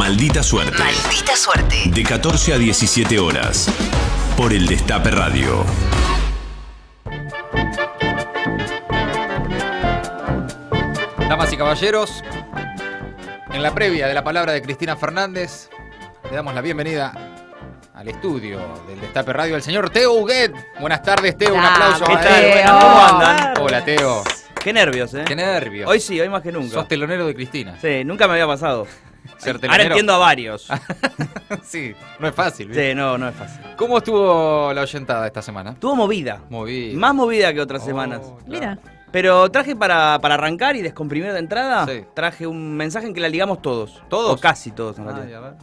Maldita Suerte. Maldita suerte. De 14 a 17 horas. Por el Destape Radio. Damas y caballeros, en la previa de la palabra de Cristina Fernández, le damos la bienvenida al estudio del Destape Radio al señor Teo Huguet. Buenas tardes, Teo. Un aplauso. ¿qué tal? ¿cómo andan? Hola, Teo. Qué nervios, ¿eh? Qué nervios. Hoy sí, hoy más que nunca. Sos telonero de Cristina. Sí, nunca me había pasado. Ser Ahora entiendo a varios. sí, no es fácil. ¿viste? Sí, no, no es fácil. ¿Cómo estuvo la oyentada esta semana? Tuvo movida. Movida. Más movida que otras Oh, semanas. claro. Mira. Pero traje para, para arrancar y descomprimir de entrada, Sí. traje un mensaje en que la ligamos todos. ¿Todos? O casi todos, en Ay, realidad. a ver.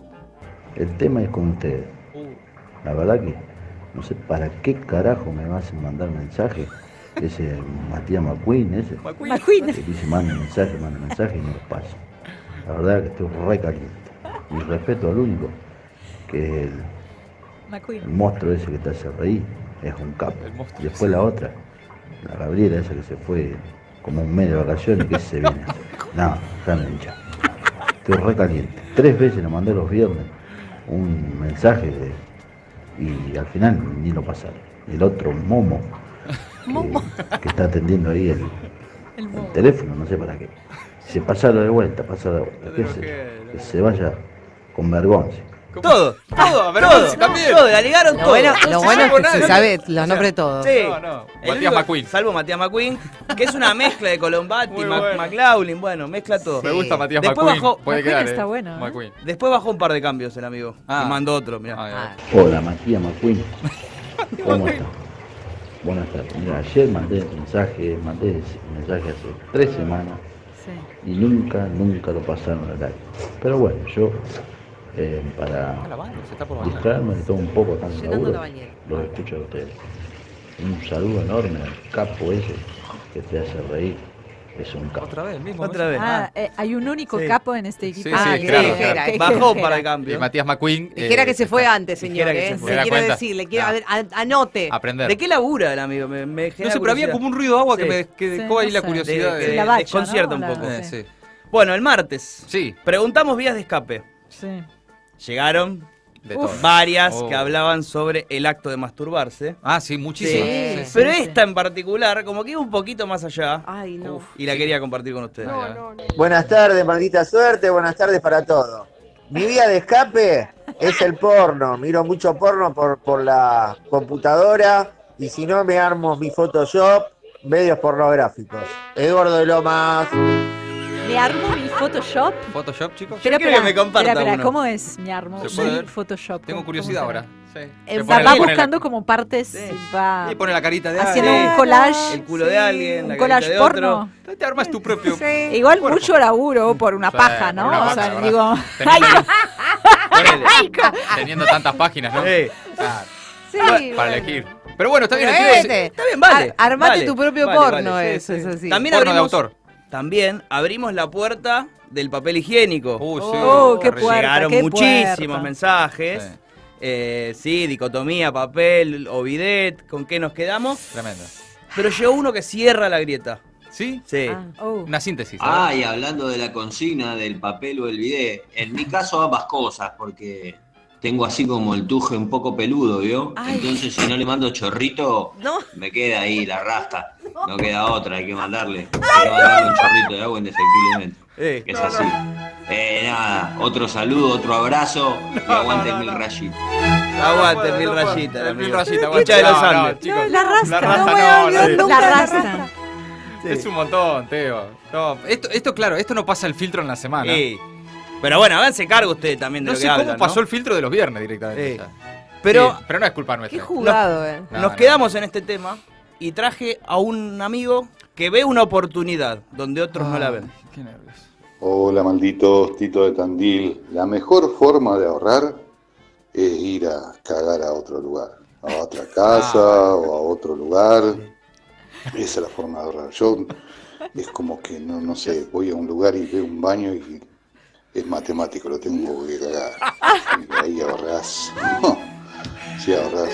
El tema es con ustedes. La verdad que no sé para qué carajo me vas a mandar mensaje. Ese Matías McQueen, ese. McQueen. Que dice manda mensaje, manda mensaje y no los paso. La verdad que estoy re caliente. Mi respeto al único, que es el, monstruo ese que te hace reír, es un capo. Y después la otra, la Gabriela esa que se fue como un mes de vacaciones, que se viene. No, déjame hinchar. Estoy re caliente. Tres veces le mandé los viernes un mensaje de- y al final ni lo pasaron. El otro Momo, que, que está atendiendo ahí el, El el modo. teléfono, no sé para qué. Se pasarlo de vuelta, pasarlo de vuelta. qué sé yo, que se vaya con vergüenza. Todo, Todo, todo, también. todo, la ligaron Lo todo. bueno, No lo se bueno es que se sabe los nombres de todos. Sí. No, no. Matías único- McQueen. Salvo Matías McQueen, que es una mezcla de Colombati, Muy Mac- bueno. McLaughlin, bueno, mezcla todo. Me gusta Matías Después McQueen. bajó- Puede McQueen quedar, está eh. bueno, ¿eh? McQueen. Después bajó un par de cambios el amigo. Ah. Y mandó otro, mirá. Ay, Ah, Hola, Matías McQueen. ¿Cómo estás? Buenas tardes. Mira, ayer mandé mensaje, mandé mensaje hace tres semanas. Y nunca, nunca lo pasaron al aire. Pero bueno, yo eh, para distraerme de todo un poco tan laburo, los escucho a ustedes. Un saludo enorme al capo ese que te hace reír. Es un capo. Otra vez, mismo. Otra vez. Ah, eh, hay un único Sí. capo en este equipo. Sí, Ah, sí, que claro, dijera, claro. que Bajó para el Y cambio. Matías McQueen. Dijera eh, que se fue antes, señor. ¿eh? se fue. Quiero decir, le quiero Ah. a ver, an- anote. Aprender. ¿De qué labura el amigo? Me, me No sé, pero había como un ruido de agua que me que Sí, dejó ahí no la sé. curiosidad. De- de- de- La bacha, desconcierta ¿no? un poco. Eh. Bueno, el martes. Sí, Preguntamos vías de escape. Sí. Llegaron de Uf. varias Oh. que hablaban sobre el acto de masturbarse. Ah, sí, muchísimo. Sí. Sí, sí. Pero sí. esta en particular, como que iba un poquito más allá. Ay, no. Y la quería compartir con ustedes. Buenas tardes, maldita suerte, buenas tardes para todos. Mi vía de escape es el porno. Miro mucho porno por, por la computadora y si no me armo mi Photoshop, medios pornográficos. Eduardo de Lomas. Me armo mi Photoshop. Photoshop, chicos. Espera, quiero que me comparta espera, espera, uno. ¿cómo es mi armo? ¿Se puede mi ver? Photoshop. Tengo ¿Cómo- curiosidad ahora. Sí. Eh, Le va pone- la- buscando como partes, Sí. va Y pone la carita de haciendo alguien. un collage. El culo de alguien, un la collage de porno. otro. Te armas tu propio. Igual cuerpo. mucho laburo por una Sí, paja, por ¿no? una o paja, sea, ¿verdad? digo, Teniendo, Ponele. teniendo tantas páginas, ¿no? Sí. Ah, Sí, para bueno. elegir. Pero bueno, está bien. Pero este, Está bien, vale. ar- armate vale, tu propio vale, porno, vale, eso, sí, sí. eso sí. También porno de abrimos, autor. También abrimos la puerta del papel higiénico. Uy, sí. Oh, qué puerta, Llegaron qué muchísimos puerta. mensajes. Sí, Eh, sí, dicotomía, papel o bidet, ¿con qué nos quedamos? tremendo. Pero llegó uno que cierra la grieta. ¿Sí? Sí. Ah. oh. Una síntesis. Ah, y hablando de la consigna del papel o el bidet, en mi caso ambas cosas, porque tengo así como el tuje un poco peludo, ¿vio? Ay. Entonces si no le mando chorrito, No. me queda ahí la rasta. No queda otra, hay que mandarle. Hay que mandarle un chorrito de agua indefectiblemente. Eh, es así. Eh, nada, otro saludo, otro abrazo y aguante mil rayitos. aguante mil rayitas. Mil rayitas, Hincha de los Andes. chicos. La rasta. La rasta No voy a no, olvidar no, nunca La la rasta. Sí. Es un montón, Teo. No, esto, esto, claro, esto no pasa el filtro en la semana. Sí. Pero bueno, háganse cargo ustedes también de No lo sé que cómo hablan, pasó ¿no? el filtro de los viernes directamente. Sí. Pero Sí, pero no es culpa Qué nuestra. jugado, eh. No, nos no. quedamos en este tema y traje a un amigo que ve una oportunidad donde otros no la ven. Qué nervios. Hola malditos, Tito de Tandil. La mejor forma de ahorrar es ir a cagar a otro lugar, a otra casa o a otro lugar. Esa es la forma de ahorrar. Yo es como que no, no sé, voy a un lugar y veo un baño y es matemático, lo tengo que cagar. Ahí ahorrás. Sí ahorrás.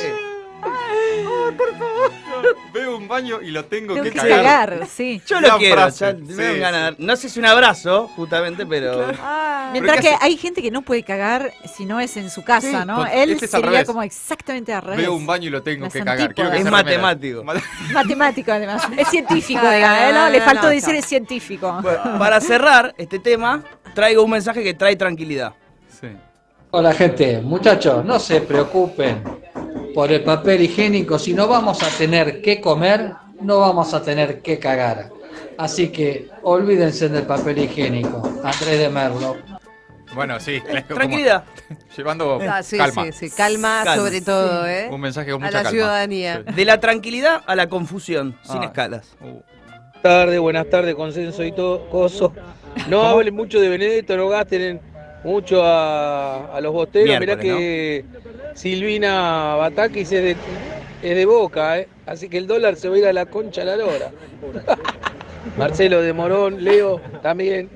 Veo un baño y lo tengo, Tengo que que cagar. cagar, sí. Yo lo quiero, frase. ya me Sí, dan ganas. No sé si un abrazo, justamente, pero. Ah, Mientras que ¿qué hay gente que no puede cagar si no es en su casa, Sí, ¿no? Él este es sería como exactamente al revés. Veo un baño y lo tengo Las que cagar. Quiero que antípodas. Es matemático. Ma- Matemático, además. Es científico, No, digamos. no, ¿eh? no, ¿no? Le no, faltó no, decir chao. es científico. Bueno, para cerrar este tema, traigo un mensaje que trae tranquilidad. Sí. Hola gente, muchachos, no se preocupen por el papel higiénico, si no vamos a tener que comer, no vamos a tener que cagar. Así que olvídense del papel higiénico. Andrés de Merlo. Bueno, sí. como- Tranquilidad. llevando Ah, sí, calma. sí, sí. Calma, Calma. sobre todo, ¿eh? Un mensaje con A mucha la calma. ciudadanía. Sí. De la tranquilidad a la confusión, sin Ah. escalas. Uh, tardes, buenas tardes, consenso y todo, coso. No hablen mucho de Benedetto, no gasten mucho a, a los bosteros. Mirá Miércoles, que Silvina Batakis es de, es de boca, ¿eh? así que el dólar se va a ir a la concha a la lora. Marcelo de Morón, Leo también.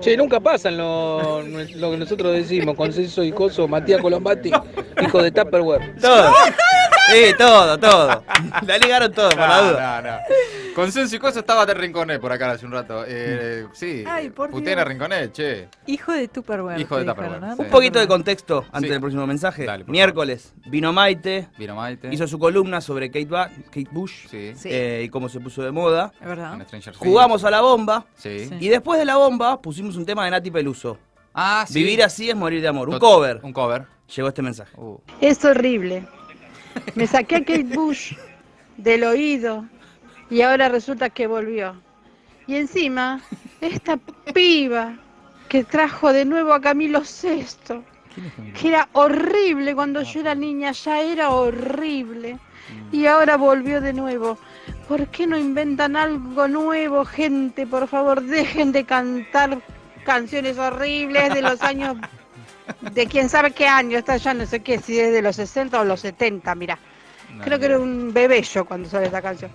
Che, nunca pasan lo, lo que nosotros decimos, consenso y coso, Matías Colombati, hijo de Tupperware. Todo. Sí, todo, todo. La ligaron todo, por la No, duda. no, no. Consenso y cosas estaba de Rinconet por acá hace un rato. Eh, sí, Ay, por puteen a Dios. Rinconet, che. Hijo de Tupperware. Hijo de Tupperware, sí. ¿no? Un poquito de contexto antes Sí. del próximo mensaje. Dale, Miércoles, vino Maite, Vino Maite. hizo su columna sobre Kate, Ba- Kate Bush Sí. Eh, y cómo se puso de moda. Es verdad. En Stranger Things. Jugamos a la bomba Sí. Y después de la bomba pusimos un tema de Nati Peluso. Ah, sí. Vivir así es morir de amor. Un cover. Un cover. Llegó este mensaje. Uh. Es horrible. Me saqué a Kate Bush del oído y ahora resulta que volvió. Y encima, esta piba que trajo de nuevo a Camilo VI, que era horrible cuando yo era niña, ya era horrible. Y ahora volvió de nuevo. ¿Por qué no inventan algo nuevo, gente? Por favor, dejen de cantar canciones horribles de los años de quién sabe qué año, está ya no sé qué, si es de los 60 o los 70, mira. Creo que era un bebé yo cuando sale esta canción.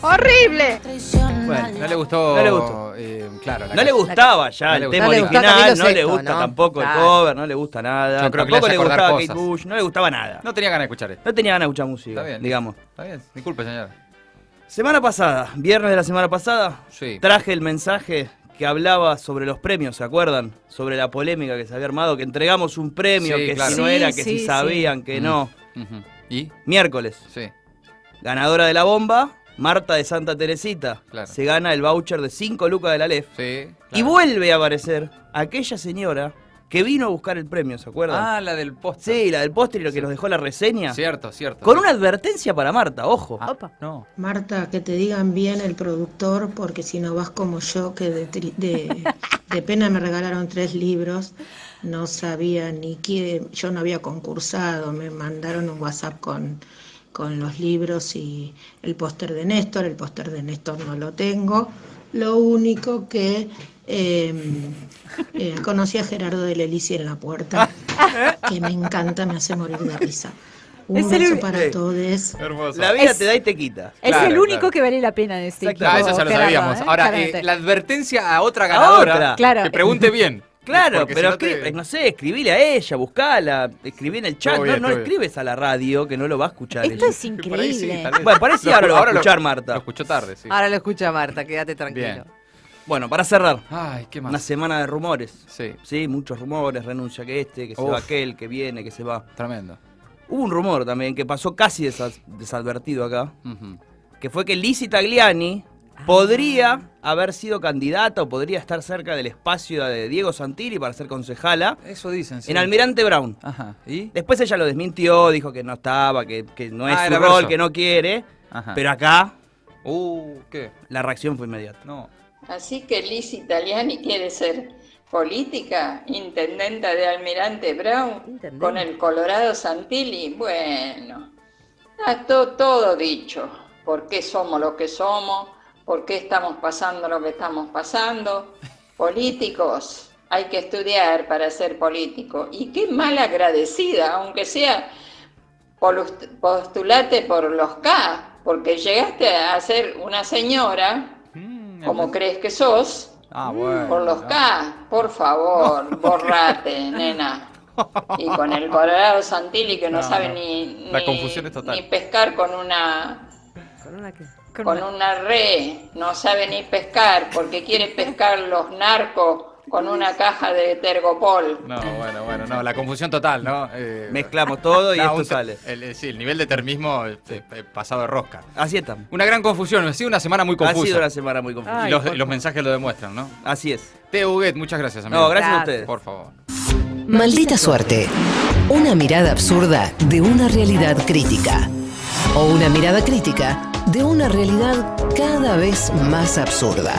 ¡Horrible! Bueno, no le gustó. No le gustó. eh, claro, la No le gustaba ya No el tema original, no le gusta ¿no? tampoco el cover, no le gusta nada. Yo creo que le tampoco le gustaba cosas. Kate Bush, no le gustaba nada. No tenía ganas de escuchar esto. No tenía ganas de escuchar música, Está bien. digamos. Está bien. Disculpe, señora. Semana pasada, viernes de la semana pasada, Sí. traje el mensaje que hablaba sobre los premios, ¿se acuerdan? Sobre la polémica que se había armado, que entregamos un premio, Sí, que claro. si no era, que sí, si sabían, que Mm. no. ¿Y? Miércoles, Sí. ganadora de la bomba, Marta de Santa Teresita. Claro. Se gana el voucher de 5 lucas de la LEF. Sí. Y vuelve a aparecer aquella señora que vino a buscar el premio, ¿se acuerdan? Ah, la del póster. sí, la del póster y lo que nos dejó la reseña. Cierto, cierto. Con una advertencia para Marta, ojo. Ah, no. Marta, que te digan bien el productor, porque si no vas como yo, que de, tri- de, de pena me regalaron tres libros, no sabía ni quién, yo no había concursado, me mandaron un WhatsApp con, con los libros y el póster de Néstor, el póster de Néstor no lo tengo, lo único que eh, eh, conocí a Gerardo de Lelici en la puerta, que me encanta, me hace morir de risa. Un Es el beso uni- para Sí. todos. Hermoso. La vida Es- te da y te quita. Es Claro, el único claro. que vale la pena de este equipo. Ah, eso ya lo Gerardo, sabíamos. ¿eh? Ahora, eh, la advertencia a otra ganadora otra. Claro. que pregunte bien. Claro, Porque pero si no te- escribe- no sé, escribile a ella, buscala, escribí en el chat, bien, no, no escribes a la radio que no lo va a escuchar Esto ella. es sí, increíble. vez. Bueno, parece ahora lo va a escuchar lo- Marta. Lo escuchó tarde, sí. Ahora lo escucha Marta, quédate tranquilo. Bien. Bueno, para cerrar, Ay, qué más. una semana de rumores. Sí, Sí, muchos rumores, renuncia que este, que se Uf. va aquel, que viene, que se va. tremendo. Hubo un rumor también que pasó casi desas- desadvertido acá, que fue que Lizzie Tagliani podría haber sido candidata o podría estar cerca del espacio de Diego Santilli para ser concejala Eso dicen, sí. en Almirante Brown. Ajá. ¿Y? Después ella lo desmintió, dijo que no estaba, que, que no es Ah, su era rol, verso. que no quiere. Ajá. Pero acá Uh, ¿qué? la reacción fue inmediata. No. Así que Liz Italiani quiere ser política, intendenta de Almirante Brown, Intendente. con el Colorado Santilli. Bueno, está to- todo dicho. ¿Por qué somos lo que somos? ¿Por qué estamos pasando lo que estamos pasando? Políticos, hay que estudiar para ser político. Y qué mal agradecida, aunque sea postulate por los K, porque llegaste a ser una señora, Mm, como crees que sos, Ah, bueno. por los K, por favor, borrate, nena. Y con el Colorado Santilli que no, No, sabe ni, La ni- confusión es total. ni pescar con una ¿Con una qué? Con con una- red, no sabe ni pescar porque quiere pescar los narcos con una caja de Tergopol. No, bueno, bueno, no, la confusión total, ¿no? Eh, Mezclamos todo y no, esto un- sale. el- el- sí, el nivel de termismo eh, eh, pasado de rosca. Así estamos. Una gran confusión, ha sido una semana muy confusa. Ha sido una semana muy confusa. Y los, mensajes lo demuestran, ¿no? Así es. Teo Huguet, muchas gracias, amigo. No, gracias a ustedes. Por favor. Maldita suerte. Una mirada absurda de una realidad crítica. O una mirada crítica de una realidad cada vez más absurda.